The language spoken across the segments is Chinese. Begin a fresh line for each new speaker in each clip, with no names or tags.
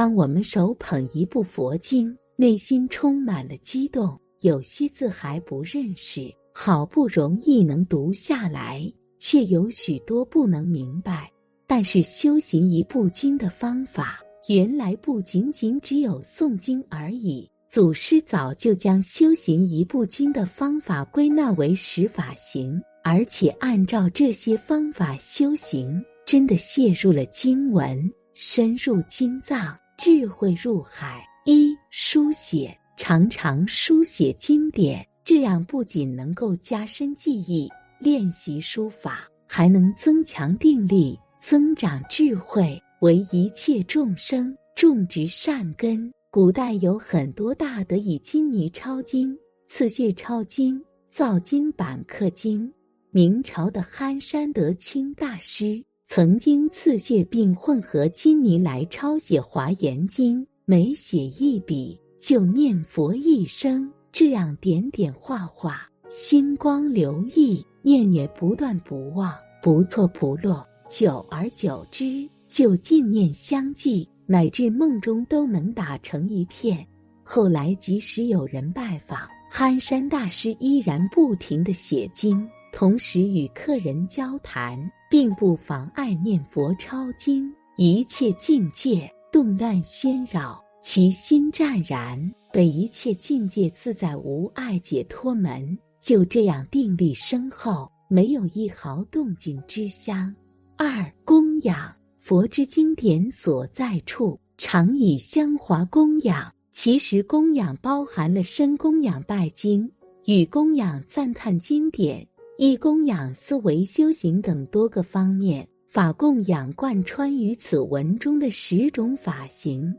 当我们手捧一部佛经，内心充满了激动，有些字还不认识，好不容易能读下来，却有许多不能明白。但是修行一部经的方法，原来不仅仅只有诵经而已。祖师早就将修行一部经的方法归纳为十法行，而且按照这些方法修行，真的陷入了经文。深入经藏，智慧入海。一书写，常常书写经典，这样不仅能够加深记忆，练习书法，还能增强定力，增长智慧，为一切众生种植善根。古代有很多大德以金泥抄经、刺血抄经、造金版刻经。明朝的憨山德清大师。曾经刺血并混合金泥来抄写《华严经》，每写一笔就念佛一声，这样点点画画，心光流溢，念念不断不忘，不错不落。久而久之，就尽念相继，乃至梦中都能打成一片。后来即使有人拜访，憨山大师依然不停地写经，同时与客人交谈。并不妨碍念佛抄经，一切境界动乱喧扰，其心湛然，被一切境界自在无碍解脱门，就这样定力深厚，没有一毫动静之香。二供养佛之经典所在处，常以香华供养。其实供养包含了身供养拜经，与供养赞叹经典。以供养思维修行等多个方面，法供养贯穿于此文中的十种法行。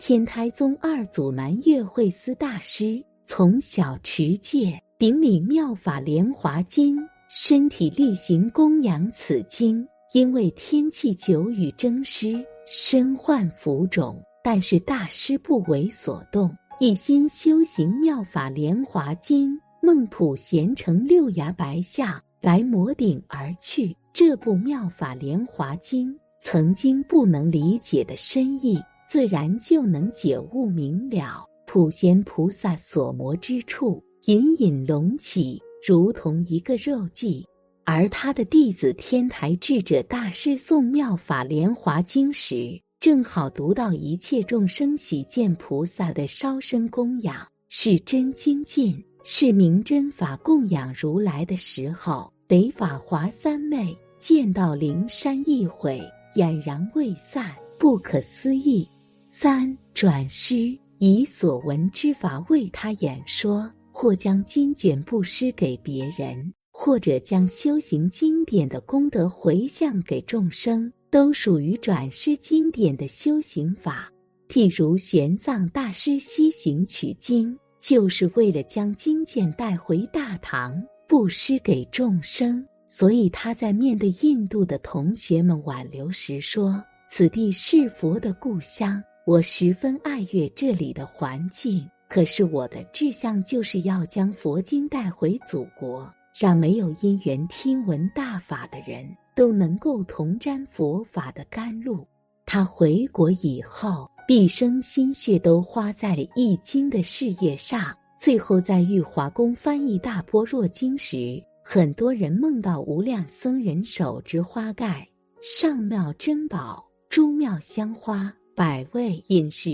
天台宗二祖南岳慧思大师从小持戒，顶礼妙法莲华经，身体力行供养此经。因为天气久雨蒸湿，身患浮肿，但是大师不为所动，一心修行妙法莲华经。孟普贤乘六牙白象来摩顶而去。这部《妙法莲华经》曾经不能理解的深意，自然就能解悟明了。普贤菩萨所摩之处，隐隐隆起，如同一个肉髻。而他的弟子天台智者大师诵《妙法莲华经》时，正好读到一切众生喜见菩萨的烧身供养，是真精进。是明真法供养如来的时候，得法华三昧见到灵山一毁，俨然未散，不可思议。三转师以所闻之法为他演说，或将经卷布施给别人，或者将修行经典的功德回向给众生，都属于转师经典的修行法。譬如玄奘大师西行取经。就是为了将经卷带回大唐，布施给众生。所以他在面对印度的同学们挽留时说：“此地是佛的故乡，我十分爱悦这里的环境。可是我的志向就是要将佛经带回祖国，让没有因缘听闻大法的人都能够同沾佛法的甘露。”他回国以后。毕生心血都花在了易经的事业上。最后在玉华宫翻译《大般若经》时，很多人梦到无量僧人手执花盖、上妙珍宝、诸妙香花、百味饮食、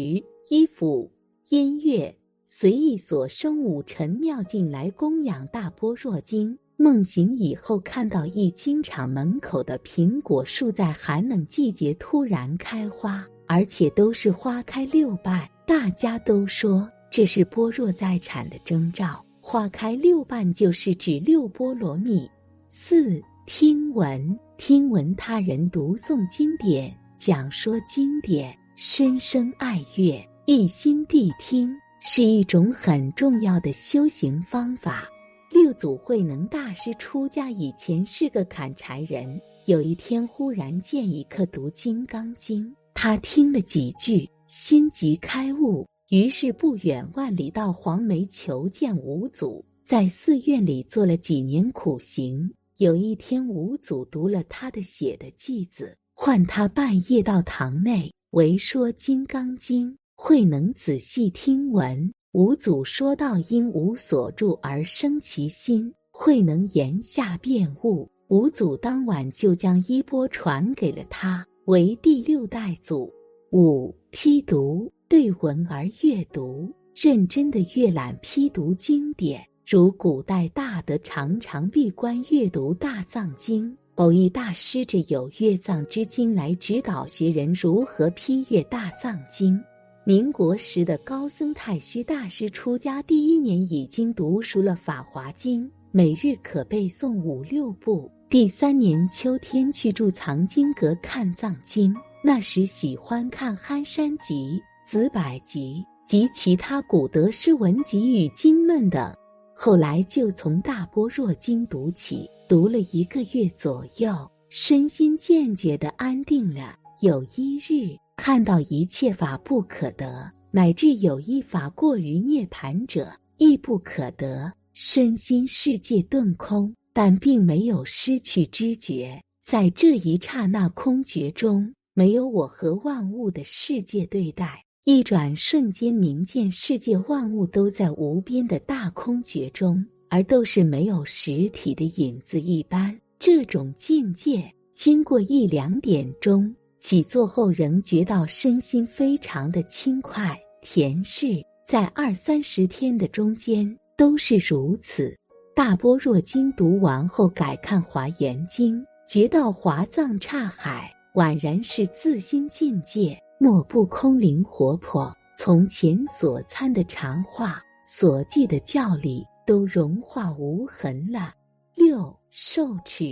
衣服、音乐，随意所生五尘妙境来供养《大般若经》。梦醒以后，看到译经场门口的苹果树在寒冷季节突然开花。而且都是花开六瓣，大家都说这是般若在产的征兆。花开六瓣就是指六波罗蜜。四听闻，听闻他人读诵经典，讲说经典，深深爱乐，一心谛听，是一种很重要的修行方法。六祖慧能大师出家以前是个砍柴人，有一天忽然见一刻读《金刚经》。他听了几句，心即开悟，于是不远万里到黄梅求见五祖，在寺院里做了几年苦行。有一天，五祖读了他的写的偈子，唤他半夜到堂内。为说《金刚经》，慧能仔细听闻。五祖说道：“因无所住而生其心。”慧能言下便悟。五祖当晚就将衣钵传给了他，为第六代祖。五批读对文而阅读，认真的阅览批读经典，如古代大德常常闭关阅读大藏经。偶一大师者有阅藏之经来指导学人如何批阅大藏经。民国时的高僧太虚大师出家第一年已经读熟了《法华经》，每日可背诵五六部。第三年秋天去住藏经阁看藏经，那时喜欢看《憨山集》《子百集》及其他古德诗文集与经论等。后来就从《大般若经》读起。读了一个月左右，身心渐觉的安定了。有一日，看到一切法不可得，乃至有一法过于涅盘者，亦不可得。身心世界顿空，但并没有失去知觉。在这一刹那空觉中，没有我和万物的世界对待，一转瞬间，明见世界万物都在无边的大空觉中。而都是没有实体的影子一般，这种境界经过一两点钟起坐后，仍觉到身心非常的轻快恬适。在二三十天的中间都是如此。大般若经读完后，改看华严经，觉到华藏刹海宛然是自心境界，莫不空灵活泼。从前所参的禅话，所记的教理。都融化无痕了。六受持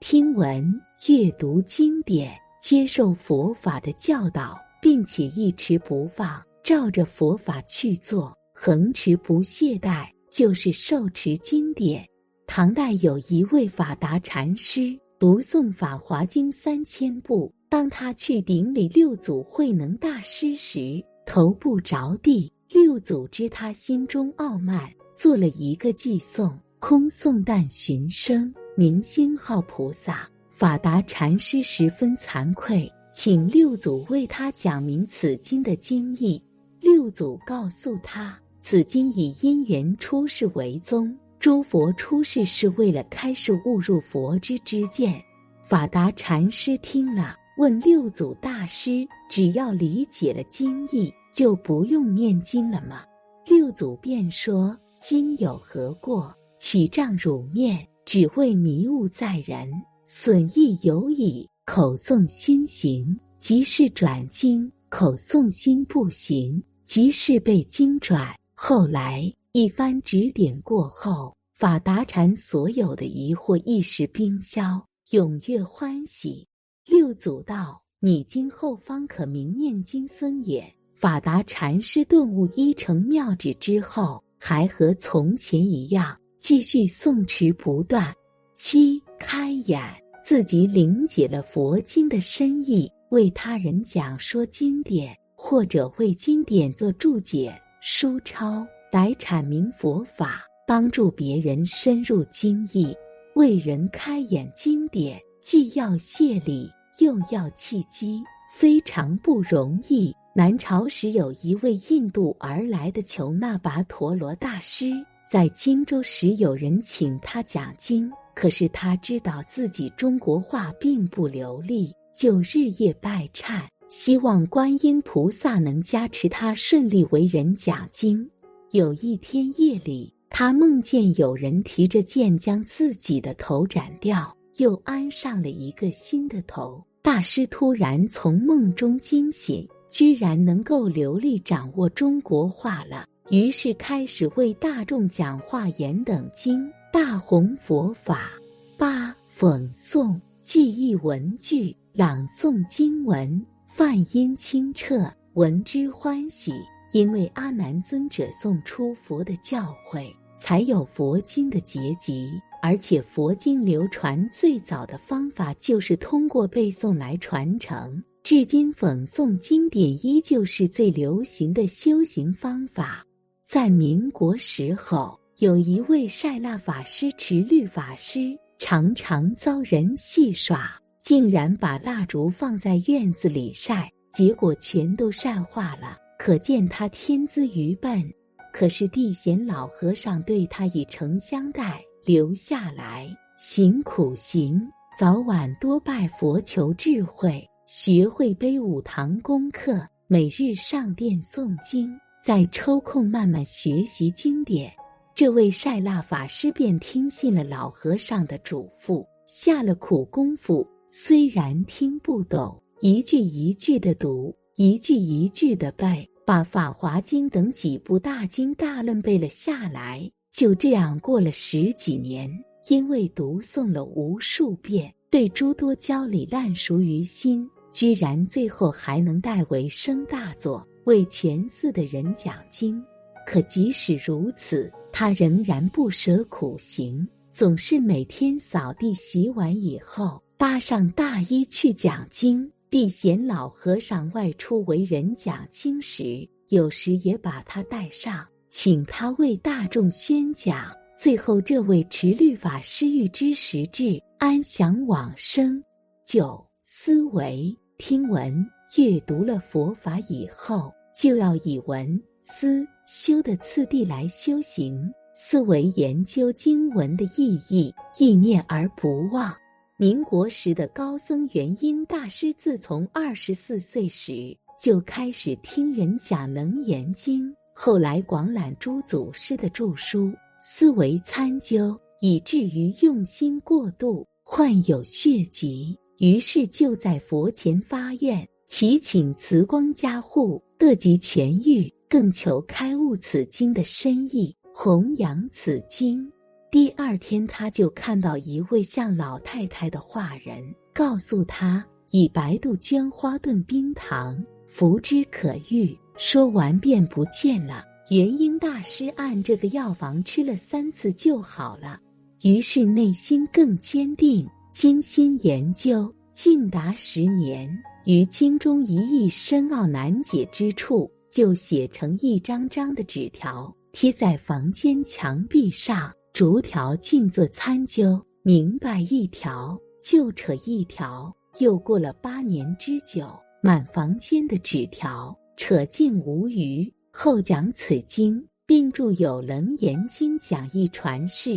听闻阅读经典，接受佛法的教导，并且一持不放，照着佛法去做，恒持不懈怠，就是受持经典。唐代有一位法达禅师，读诵《法华经》三千部。当他去顶礼六祖慧能大师时，头部着地。六祖知他心中傲慢。做了一个寄送，空诵但寻声，明星号菩萨。法达禅师十分惭愧，请六祖为他讲明此经的经义。六祖告诉他，此经以因缘出世为宗，诸佛出世是为了开示悟入佛之知见。法达禅师听了，问六祖大师：“只要理解了经义，就不用念经了吗？”六祖便说。今有何过？起障汝面，只为迷雾在人，损益有矣。口诵心行，即是转经；口诵心不行，即是被经转。后来一番指点过后，法达禅所有的疑惑一时冰消，踊跃欢喜。六祖道：“你今后方可明念经僧也。”法达禅师顿悟一成妙旨之后。还和从前一样，继续诵持不断。七开眼，自己领解了佛经的深意，为他人讲说经典，或者为经典做注解、书抄，来阐明佛法，帮助别人深入经义，为人开眼。经典既要谢礼，又要契机，非常不容易。南朝时有一位印度而来的求那跋陀罗大师，在荆州时有人请他讲经，可是他知道自己中国话并不流利，就日夜拜忏，希望观音菩萨能加持他顺利为人讲经。有一天夜里，他梦见有人提着剑将自己的头斩掉，又安上了一个新的头。大师突然从梦中惊醒。居然能够流利掌握中国话了，于是开始为大众讲话言等经，大弘佛法。八讽诵记忆文句，朗诵经文，梵音清澈，闻之欢喜。因为阿难尊者送出佛的教诲，才有佛经的结集。而且佛经流传最早的方法就是通过背诵来传承。至今，讽诵经典依旧是最流行的修行方法。在民国时候，有一位晒蜡法师持律法师，常常遭人戏耍，竟然把蜡烛放在院子里晒，结果全都晒化了，可见他天资愚笨。可是地贤老和尚对他以诚相待，留下来行苦行，早晚多拜佛求智慧，学会背五堂功课，每日上殿诵经，再抽空慢慢学习经典。这位晒蜡法师便听信了老和尚的嘱咐，下了苦功夫。虽然听不懂，一句一句的读，一句一句的背，把《法华经》等几部大经大论背了下来。就这样过了十几年，因为读诵了无数遍，对诸多教理烂熟于心，居然最后还能代为升大座，为全寺的人讲经。可即使如此，他仍然不舍苦行，总是每天扫地洗碗以后，搭上大衣去讲经。地贤老和尚外出为人讲经时，有时也把他带上，请他为大众宣讲。最后，这位持律法师欲知实质，安详往生。九思维听闻阅读了佛法以后，就要以闻思。修的次第来修行，思维研究经文的意义，意念而不忘。民国时的高僧元婴大师，自从二十四岁时就开始听人讲《楞严经》，后来广览诸祖师的著书，思维参究，以至于用心过度，患有血疾，于是就在佛前发愿，祈请慈光加护，得及痊愈。更求开悟此经的深意，弘扬此经。第二天，他就看到一位像老太太的画人，告诉他以白杜鹃花炖冰糖，服之可愈。说完便不见了。元英大师按这个药方吃了三次就好了，于是内心更坚定，精心研究，竟达十年。于经中一意深奥难解之处。就写成一张张的纸条，贴在房间墙壁上，逐条静坐参究。明白一条就扯一条，又过了八年之久，满房间的纸条扯尽无余。后讲此经，并著有《楞严经讲义传世》。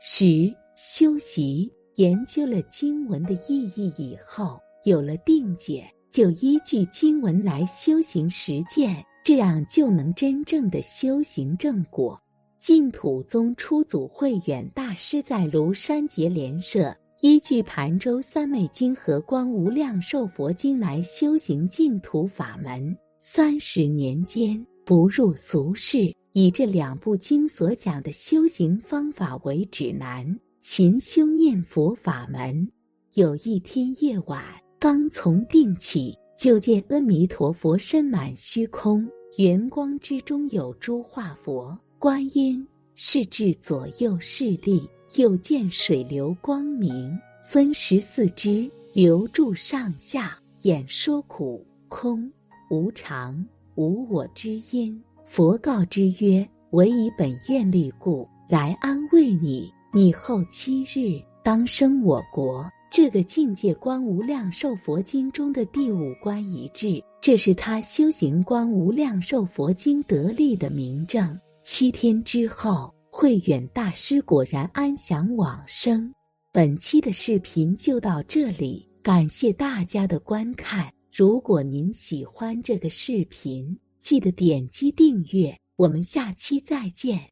十修习研究了经文的意义以后，有了定解，就依据经文来修行实践。这样就能真正的修行正果。净土宗初祖慧远大师在庐山结莲社，依据盘州三昧经和观无量寿佛经来修行净土法门。三十年间不入俗世，以这两部经所讲的修行方法为指南，勤修念佛法门。有一天夜晚，刚从定起。就见阿弥陀佛身满虚空，圆光之中有诸化佛、观音，是至左右势力。又见水流光明，分十四支流注上下，演说苦、空、无常、无我之音。佛告之曰：“唯以本愿力故，来安慰你。你后七日当生我国。”这个境界观无量寿佛经中的第五关一致，这是他修行观无量寿佛经得力的明证。七天之后，慧远大师果然安详往生。本期的视频就到这里，感谢大家的观看。如果您喜欢这个视频，记得点击订阅。我们下期再见。